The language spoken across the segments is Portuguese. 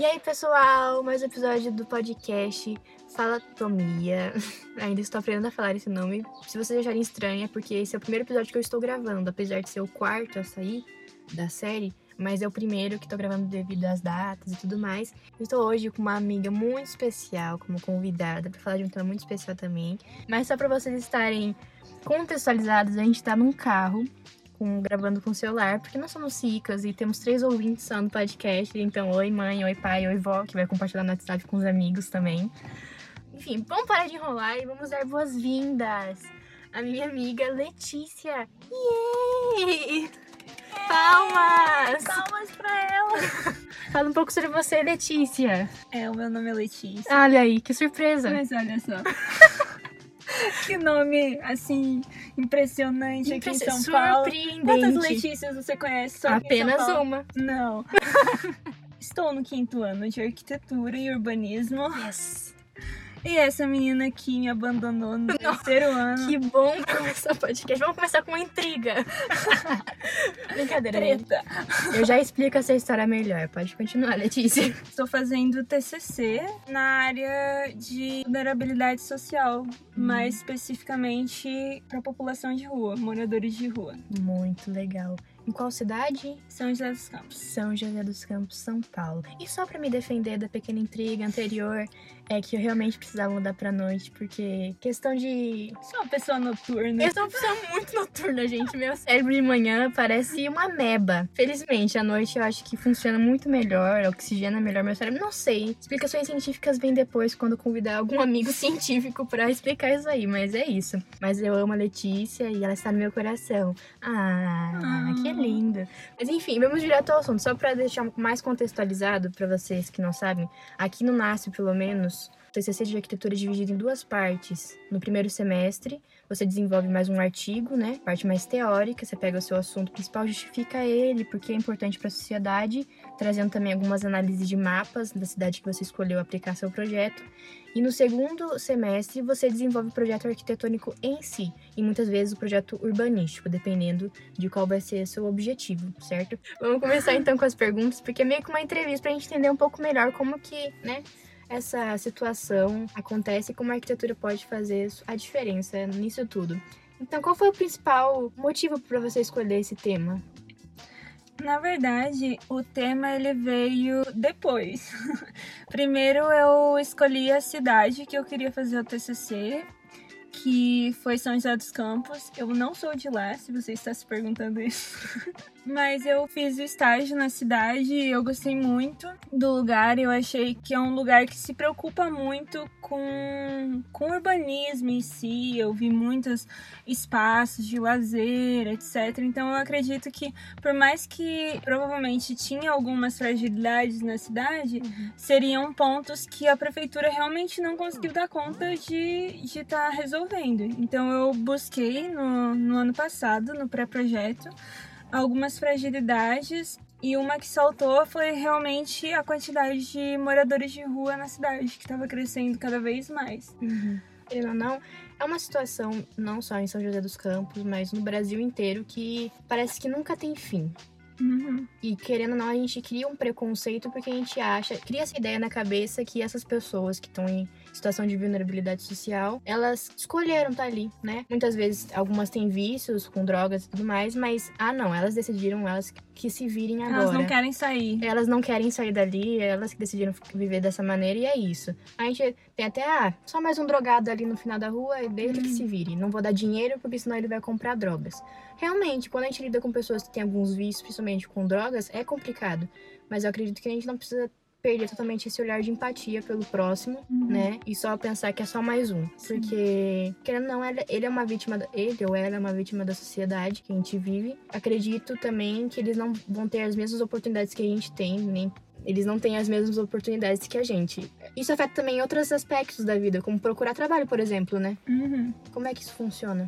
E aí, pessoal, mais um episódio do podcast Falatomia. Ainda estou aprendendo a falar esse nome. Se vocês acharem estranho, é porque esse é o primeiro episódio que eu estou gravando, apesar de ser o quarto a sair da série, mas é o primeiro que estou gravando devido às datas e tudo mais. Estou hoje com uma amiga muito especial como convidada para falar de um tema muito especial também. Mas só para vocês estarem contextualizados, a gente está num carro com, gravando com o celular, porque nós somos ricas e temos três ouvintes só no podcast. Então, oi mãe, oi pai, oi vó, que vai compartilhar no WhatsApp com os amigos também. Enfim, vamos parar de enrolar e vamos dar boas-vindas à minha amiga Letícia. Yay! Palmas! Palmas pra ela! Fala um pouco sobre você, Letícia. É, o meu nome é Letícia. Olha aí, que surpresa. Mas olha só. que nome, assim, impressionante aqui em São Paulo. Quantas Letícias você conhece? Só Apenas uma. Não. Estou no quinto ano de arquitetura e urbanismo. Yes. E essa menina aqui me abandonou no terceiro ano. Que bom começar o podcast. Vamos começar com uma intriga. Brincadeira, treta. Eu já explico essa história melhor. Pode continuar, Letícia. Estou fazendo TCC na área de vulnerabilidade social, mais especificamente para a população de rua, moradores de rua. Muito legal. Em qual cidade? São José dos Campos. São José dos Campos, São Paulo. E só pra me defender da pequena intriga anterior, é que eu realmente precisava mudar pra noite, porque questão de. Sou uma pessoa noturna. Eu sou uma pessoa muito noturna, gente. Meu cérebro de manhã parece uma meba. Felizmente, à noite eu acho que funciona muito melhor, oxigena melhor meu cérebro. Não sei. Explicações científicas vêm depois quando convidar algum amigo científico pra explicar isso aí, mas é isso. Mas eu amo a Letícia e ela está no meu coração. Ah, Ah. que lindo. Mas enfim, vamos direto ao assunto. Só pra deixar mais contextualizado pra vocês que não sabem, aqui no NASP, pelo menos, o TCC de arquitetura é dividido em duas partes. No primeiro semestre, você desenvolve mais um artigo, né? Parte mais teórica, você pega o seu assunto principal, justifica ele, porque é importante para a sociedade, trazendo também algumas análises de mapas da cidade que você escolheu aplicar seu projeto. E no segundo semestre, você desenvolve o projeto arquitetônico em si, e muitas vezes o projeto urbanístico, dependendo de qual vai ser seu objetivo, certo? Vamos começar então com as perguntas, porque é meio que uma entrevista pra gente entender um pouco melhor como que, né, essa situação acontece e como a arquitetura pode fazer a diferença nisso tudo. Então, qual foi o principal motivo para você escolher esse tema? Na verdade, o tema ele veio depois. Primeiro eu escolhi a cidade que eu queria fazer o TCC, que foi São José dos Campos. Eu não sou de lá, se você está se perguntando isso. Mas eu fiz o estágio na cidade e eu gostei muito do lugar. Eu achei que é um lugar que se preocupa muito com, com o urbanismo em si. Eu vi muitos espaços de lazer, etc. Então eu acredito que, por mais que provavelmente tinha algumas fragilidades na cidade, seriam pontos que a prefeitura realmente não conseguiu dar conta de estar resolvendo. Então eu busquei no, no ano passado, no pré-projeto, algumas fragilidades e uma que saltou foi realmente a quantidade de moradores de rua na cidade, que estava crescendo cada vez mais. Querendo ou não, é uma situação não só em São José dos Campos, mas no Brasil inteiro que parece que nunca tem fim. Uhum. E querendo ou não, a gente cria um preconceito porque a gente acha, cria essa ideia na cabeça que essas pessoas que estão em situação de vulnerabilidade social, elas escolheram estar ali, né? Muitas vezes algumas têm vícios com drogas e tudo mais, mas ah não, elas decidiram elas que se virem agora. Elas não querem sair. Elas não querem sair dali, elas que decidiram viver dessa maneira e é isso. A gente tem até, ah, só mais um drogado ali no final da rua, deixa ele que se vire. Não vou dar dinheiro porque senão ele vai comprar drogas. Realmente, quando a gente lida com pessoas que têm alguns vícios, principalmente com drogas, é complicado. Mas eu acredito que a gente não precisa perder totalmente esse olhar de empatia pelo próximo, Uhum. né? E só pensar que é só mais um. Porque, querendo ou não, ele, é uma vítima, da- ele ou ela é uma vítima da sociedade que a gente vive. Acredito também que eles não vão ter as mesmas oportunidades que a gente tem, nem eles não têm as mesmas oportunidades que a gente. Isso afeta também outros aspectos da vida, como procurar trabalho, por exemplo, né? Uhum. Como é que isso funciona?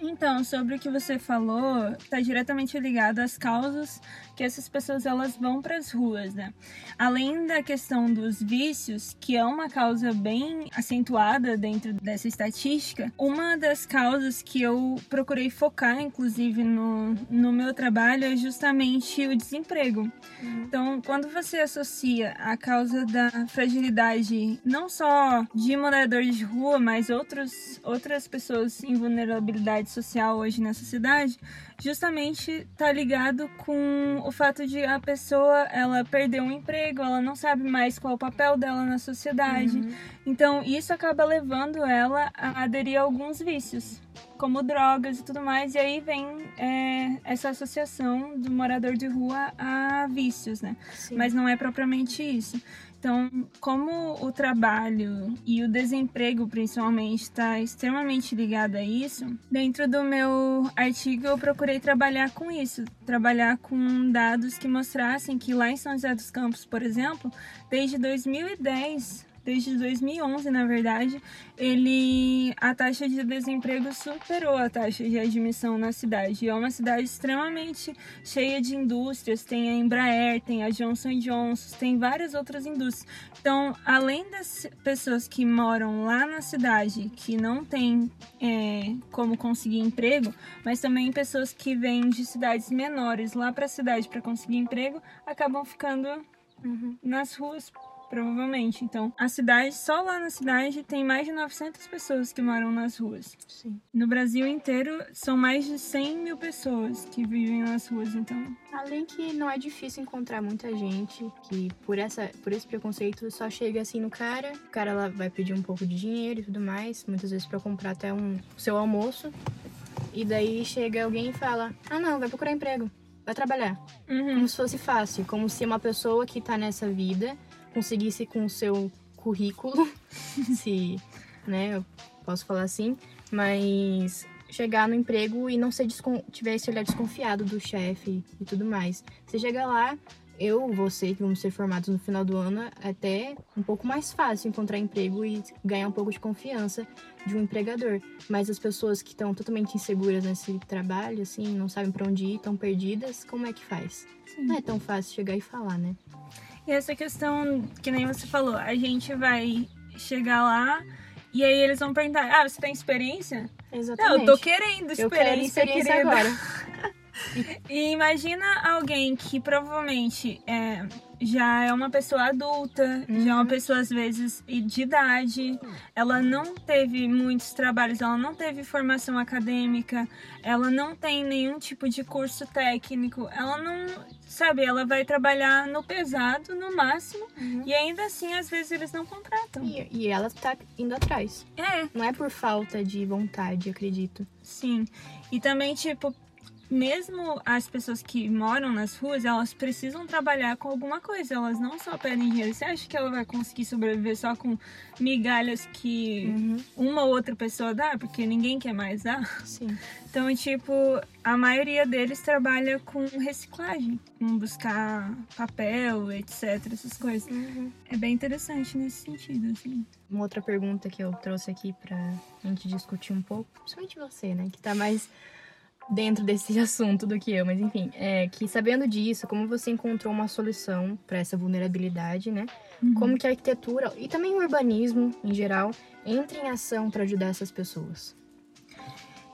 Então, sobre o que você falou, está diretamente ligado às causas que essas pessoas elas vão para as ruas, né? Além da questão dos vícios, que é uma causa bem acentuada dentro dessa estatística, uma das causas que eu procurei focar, inclusive no, no meu trabalho, é justamente o desemprego. Uhum. Então, quando você associa a causa da fragilidade, não só de moradores de rua, mas outros, outras pessoas em vulnerabilidade social hoje nessa cidade, justamente está ligado com o fato de a pessoa ela perder um emprego, ela não sabe mais qual é o papel dela na sociedade. Uhum. Então isso acaba levando ela a aderir a alguns vícios, como drogas e tudo mais. E aí vem é, essa associação do morador de rua a vícios, né? Sim. Mas não é propriamente isso. Então, como o trabalho e o desemprego, principalmente, está extremamente ligado a isso, dentro do meu artigo eu procurei trabalhar com isso, trabalhar com dados que mostrassem que lá em São José dos Campos, por exemplo, desde 2010 desde 2011, na verdade, ele a taxa de desemprego superou a taxa de admissão na cidade. é uma cidade extremamente cheia de indústrias, tem a Embraer, tem a Johnson Johnson, tem várias outras indústrias. Então, além das pessoas que moram lá na cidade, que não tem é, como conseguir emprego, mas também pessoas que vêm de cidades menores lá para a cidade para conseguir emprego, acabam ficando uhum. nas ruas provavelmente. Então, a cidade, só lá na cidade, tem mais de 900 pessoas que moram nas ruas. Sim. No Brasil inteiro, são mais de 100 mil pessoas que vivem nas ruas, então... Além que não é difícil encontrar muita gente que, por, essa, por esse preconceito, só chega assim no cara, o cara lá vai pedir um pouco de dinheiro e tudo mais, muitas vezes para comprar até um seu almoço, e daí chega alguém e fala, ah não, vai procurar emprego, vai trabalhar. Uhum. Como se fosse fácil, como se uma pessoa que tá nessa vida conseguisse com o seu currículo, se, né, eu posso falar assim, mas chegar no emprego e não ser tiver esse olhar desconfiado do chefe e tudo mais. Você chega lá, eu, você, que vamos ser formados no final do ano, é até um pouco mais fácil encontrar emprego e ganhar um pouco de confiança de um empregador. Mas as pessoas que estão totalmente inseguras nesse trabalho, assim, não sabem para onde ir, estão perdidas, como é que faz? Sim. Não é tão fácil chegar e falar, né? E essa questão, que nem você falou, a gente vai chegar lá e aí eles vão perguntar: ah, você tem experiência? Exatamente. Não, eu tô querendo experiência, eu quero experiência querida. agora. e imagina alguém que provavelmente é, já é uma pessoa adulta, uhum. já é uma uhum. pessoa às vezes de idade, ela não teve muitos trabalhos, ela não teve formação acadêmica, ela não tem nenhum tipo de curso técnico, ela não, sabe, ela vai trabalhar no pesado no máximo uhum. e ainda assim às vezes eles não contratam. E, e ela tá indo atrás. É. Não é por falta de vontade, acredito. Sim. E também, tipo, mesmo as pessoas que moram nas ruas, elas precisam trabalhar com alguma coisa. Elas não só pedem dinheiro. Você acha que ela vai conseguir sobreviver só com migalhas que uhum. uma ou outra pessoa dá? Porque ninguém quer mais dar. Sim. Então, tipo, a maioria deles trabalha com reciclagem, com buscar papel, etc, essas coisas. Uhum. É bem interessante nesse sentido, assim. Uma outra pergunta que eu trouxe aqui pra gente discutir um pouco, principalmente você, né, que tá mais dentro desse assunto do que eu, mas enfim, é que sabendo disso, como você encontrou uma solução para essa vulnerabilidade, né? Uhum. Como que a arquitetura e também o urbanismo em geral entra em ação para ajudar essas pessoas?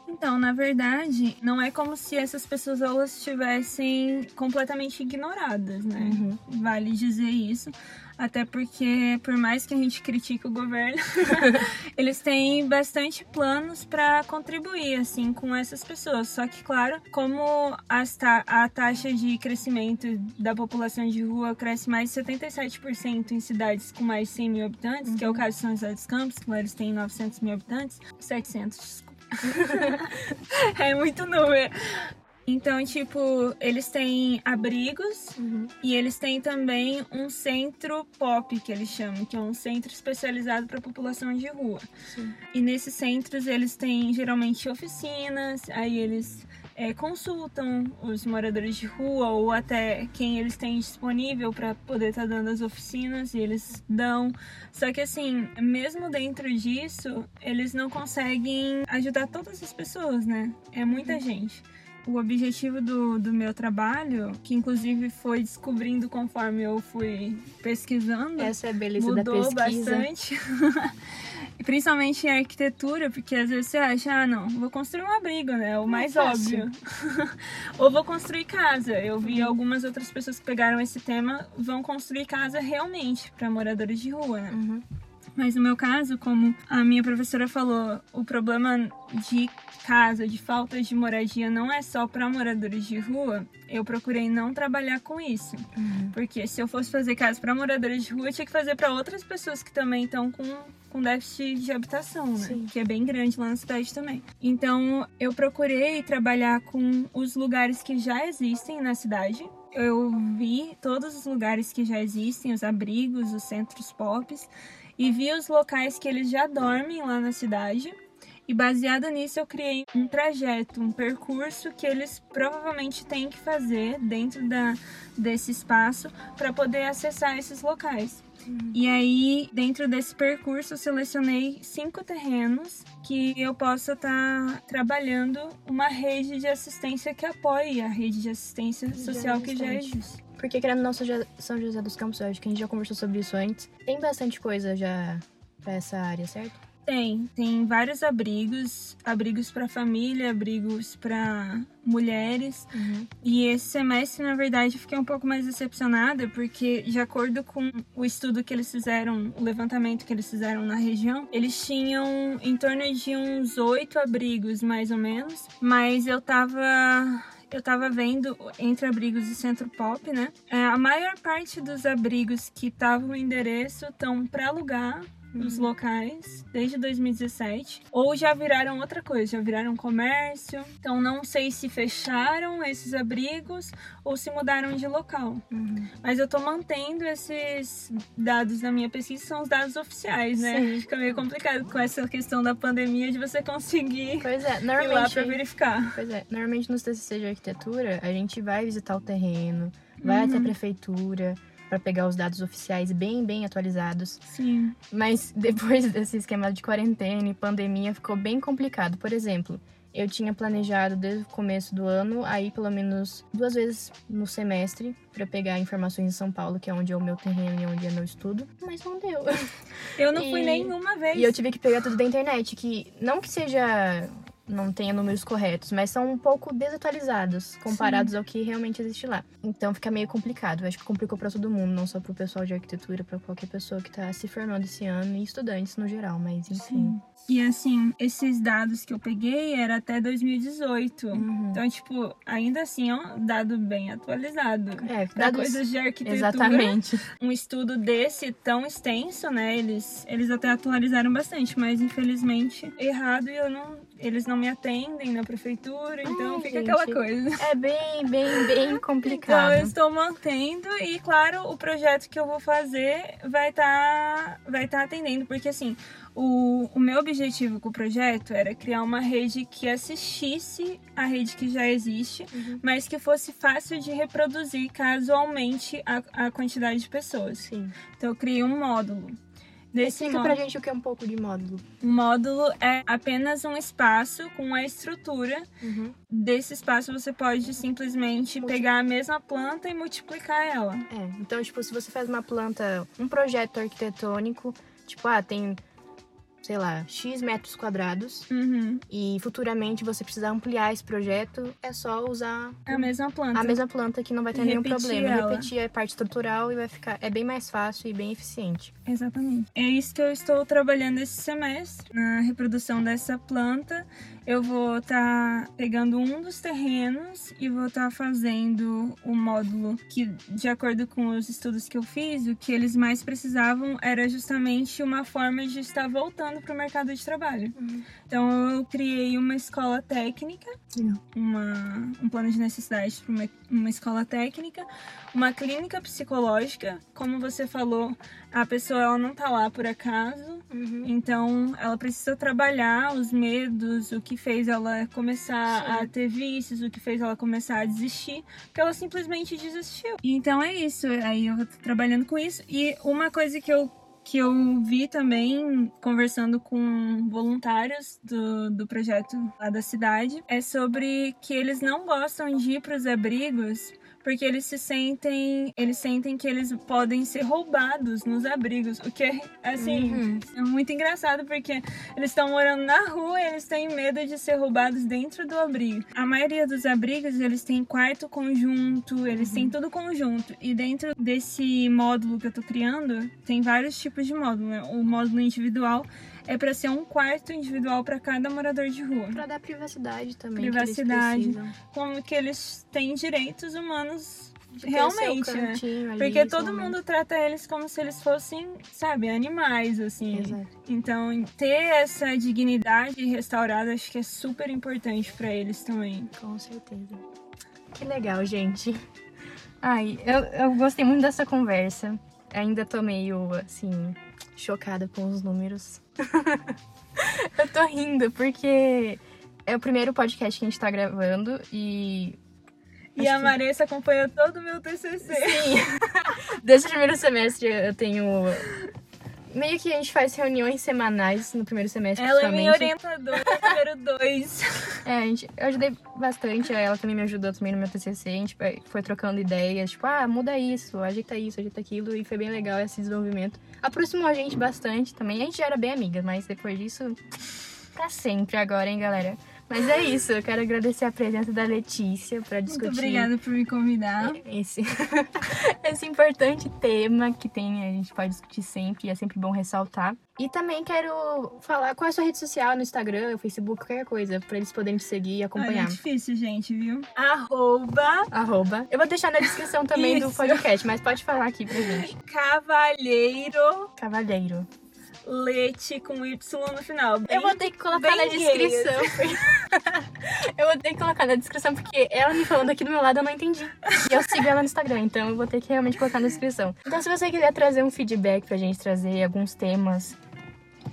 Então, na verdade, não é como se essas pessoas elas estivessem completamente ignoradas, né? Uhum. Vale dizer isso. Até porque, por mais que a gente critique o governo, eles têm bastante planos para contribuir, assim, com essas pessoas. Só que, claro, como ta a taxa de crescimento da população de rua cresce mais de 77% em cidades com mais de 100 mil habitantes, uhum. que é o uhum. caso de São José dos Campos, lá eles têm 900 mil habitantes, 700, desculpa. é muito número. Então, tipo, eles têm abrigos Uhum. e eles têm também um centro pop, que eles chamam, que é um centro especializado para população de rua. Sim. E nesses centros eles têm geralmente oficinas, aí eles é, consultam os moradores de rua ou até quem eles têm disponível para poder estar dando as oficinas e eles dão. Só que assim, mesmo dentro disso, eles não conseguem ajudar todas as pessoas, né? É muita gente. O objetivo do, do meu trabalho, que inclusive foi descobrindo conforme eu fui pesquisando, Essa é a beleza da mudou pesquisa. bastante. Principalmente em arquitetura, porque às vezes você acha, ah, não, vou construir um abrigo, né? É o mais fácil. óbvio. Ou vou construir casa. Eu vi algumas outras pessoas que pegaram esse tema, vão construir casa realmente para moradores de rua, né? Uhum. Mas no meu caso, como a minha professora falou, o problema de casa, de falta de moradia, não é só para moradores de rua. Eu procurei não trabalhar com isso, Uhum. porque se eu fosse fazer casa para moradores de rua, eu tinha que fazer para outras pessoas que também estão com, com déficit de habitação, né? Sim. Que é bem grande lá na cidade também. Então, eu procurei trabalhar com os lugares que já existem na cidade. Eu vi todos os lugares que já existem, os abrigos, os centros pops, e vi os locais que eles já dormem lá na cidade. E baseado nisso, eu criei um trajeto, um percurso que eles provavelmente têm que fazer dentro da, desse espaço para poder acessar esses locais. E aí, dentro desse percurso, eu selecionei cinco terrenos que eu possa estar trabalhando uma rede de assistência que apoie a rede de assistência Já social que já existe. Porque querendo ou não, São Jo- São José dos Campos, eu acho que a gente já conversou sobre isso antes. Tem bastante coisa já pra essa área, certo? Tem, tem vários abrigos, abrigos para família, abrigos para mulheres. Uhum. E esse semestre, na verdade, eu fiquei um pouco mais decepcionada, porque, de acordo com o estudo que eles fizeram, o levantamento que eles fizeram na região, eles tinham em torno de uns oito abrigos, mais ou menos. Mas eu tava. Eu tava vendo entre abrigos e centro pop, né? É, a maior parte dos abrigos que estavam no endereço estão para alugar os locais desde 2017 ou já viraram outra coisa, já viraram comércio. Então não sei se fecharam esses abrigos ou se mudaram de local. Uhum. Mas eu tô mantendo esses dados na minha pesquisa, são os dados oficiais, né? Sim. Fica meio complicado com essa questão da pandemia de você conseguir Pois é, ir lá normalmente. pra verificar. Pois é, normalmente nos TCC de arquitetura, a gente vai visitar o terreno, vai até a Uhum. prefeitura pra pegar os dados oficiais bem, bem atualizados. Sim. Mas depois desse esquema de quarentena e pandemia, ficou bem complicado. Por exemplo, eu tinha planejado desde o começo do ano aí pelo menos duas vezes no semestre pra pegar informações em São Paulo, que é onde é o meu terreno e onde é meu estudo, mas não deu. Eu não fui E- nenhuma vez. E eu tive que pegar tudo da internet, que não que seja. Não tenha números corretos, mas são um pouco desatualizados comparados ao que realmente existe lá. Então fica meio complicado. Eu acho que complicou pra todo mundo, não só pro pessoal de arquitetura, pra qualquer pessoa que tá se formando esse ano e estudantes no geral, mas enfim. Sim. E assim, esses dados que eu peguei era até 2018. Uhum. Então, tipo, ainda assim é um dado bem atualizado. É, Pra dados. coisas de arquitetura, Exatamente. um estudo desse tão extenso, né? Eles, eles até atualizaram bastante, mas infelizmente errado e eu não, eles não me atendem na prefeitura, então Ai, fica gente. aquela coisa. É bem, bem, bem Então complicado. eu estou mantendo e claro, o projeto que eu vou fazer vai estar vai tá atendendo, porque assim, o, o meu objetivo com o projeto era criar uma rede que assistisse a rede que já existe, Uhum. mas que fosse fácil de reproduzir caso aumente a, a quantidade de pessoas. Sim. Então eu criei um módulo. Desse Explica módulo, pra gente o que é um pouco de módulo. módulo é apenas um espaço com a estrutura Uhum. desse espaço você pode simplesmente Multi- pegar a mesma planta e multiplicar ela. É, então, tipo, se você faz uma planta, um projeto arquitetônico, tipo, ah, tem, sei lá, X metros quadrados, Uhum. e futuramente você precisar ampliar esse projeto, é só usar É a mesma planta. a mesma planta que não vai ter E nenhum problema. ela. Repetir a parte estrutural e vai ficar. É bem mais fácil e bem eficiente. Exatamente. É isso que eu estou trabalhando esse semestre, na reprodução dessa planta. Eu vou estar tá pegando um dos terrenos e vou estar tá fazendo o módulo que, de acordo com os estudos que eu fiz, o que eles mais precisavam era justamente uma forma de estar voltando para o mercado de trabalho. Uhum. Então eu criei uma escola técnica, uma, um plano de necessidades para uma, uma escola técnica, uma clínica psicológica, como você falou, a pessoa ela não tá lá por acaso, uhum. então ela precisa trabalhar os medos, o que fez ela começar Sim. a ter vícios, o que fez ela começar a desistir, porque ela simplesmente desistiu. Então é isso, aí eu tô trabalhando com isso. E uma coisa que eu que eu vi também conversando com voluntários do, do projeto lá da cidade é sobre que eles não gostam de ir para os abrigos porque eles se sentem, eles sentem que eles podem ser roubados nos abrigos, o que é assim, uhum. é muito engraçado porque eles estão morando na rua e eles têm medo de ser roubados dentro do abrigo. A maioria dos abrigos, eles têm quarto conjunto, eles uhum. têm tudo conjunto. E dentro desse módulo que eu tô criando, tem vários tipos de módulo, né? O módulo individual é para ser um quarto individual para cada morador de rua. Para dar privacidade também. Privacidade. como que eles têm direitos humanos realmente, né? Porque todo mundo trata eles como se eles fossem, sabe, animais, assim. Exato. Então, ter essa dignidade restaurada acho que é super importante para eles também. Com certeza. Que legal, gente. Ai, eu, eu gostei muito dessa conversa. Ainda tô meio, assim, chocada com os números. eu tô rindo porque é o primeiro podcast que a gente tá gravando e. E a Maressa acompanhou todo o meu TCC. Sim. Desde o primeiro semestre eu tenho meio que a gente faz reuniões semanais no primeiro semestre. Ela é minha orientadora número dois. É, a gente, eu ajudei bastante, ela também me ajudou também no meu TCC, a gente foi trocando ideias, tipo, ah, muda isso, ajeita isso, ajeita aquilo, e foi bem legal esse desenvolvimento. Aproximou a gente bastante também, a gente já era bem amiga, mas depois disso, pra sempre agora, hein, galera? Mas é isso, eu quero agradecer a presença da Letícia para discutir. Muito obrigada por me convidar. Esse, esse importante tema que tem, a gente pode discutir sempre e é sempre bom ressaltar. E também quero falar qual é a sua rede social no Instagram, Facebook, qualquer coisa, para eles poderem te seguir e acompanhar. é difícil, gente, viu? Arroba. Arroba. Eu vou deixar na descrição também do podcast, mas pode falar aqui pra gente. Cavalheiro. Cavalheiro. Leite com Y no final. Bem, eu vou ter que colocar na descrição. eu vou ter que colocar na descrição porque ela me falando aqui do meu lado eu não entendi. E eu sigo ela no Instagram, então eu vou ter que realmente colocar na descrição. Então se você quiser trazer um feedback pra gente trazer alguns temas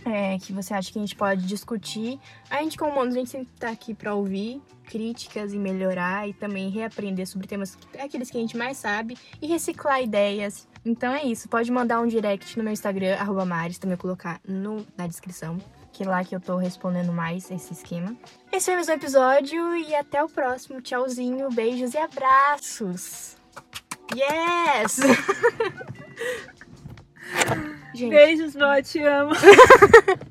é, que você acha que a gente pode discutir. A gente, como humanos, a gente sempre tá aqui para ouvir críticas e melhorar e também reaprender sobre temas aqueles que a gente mais sabe e reciclar ideias. Então é isso, pode mandar um direct no meu Instagram, arroba Maris, também colocar no, na descrição, que é lá que eu tô respondendo mais esse esquema. Esse foi mais um episódio e até o próximo. Tchauzinho, beijos e abraços! Yes! Gente. Beijos, vó, te amo.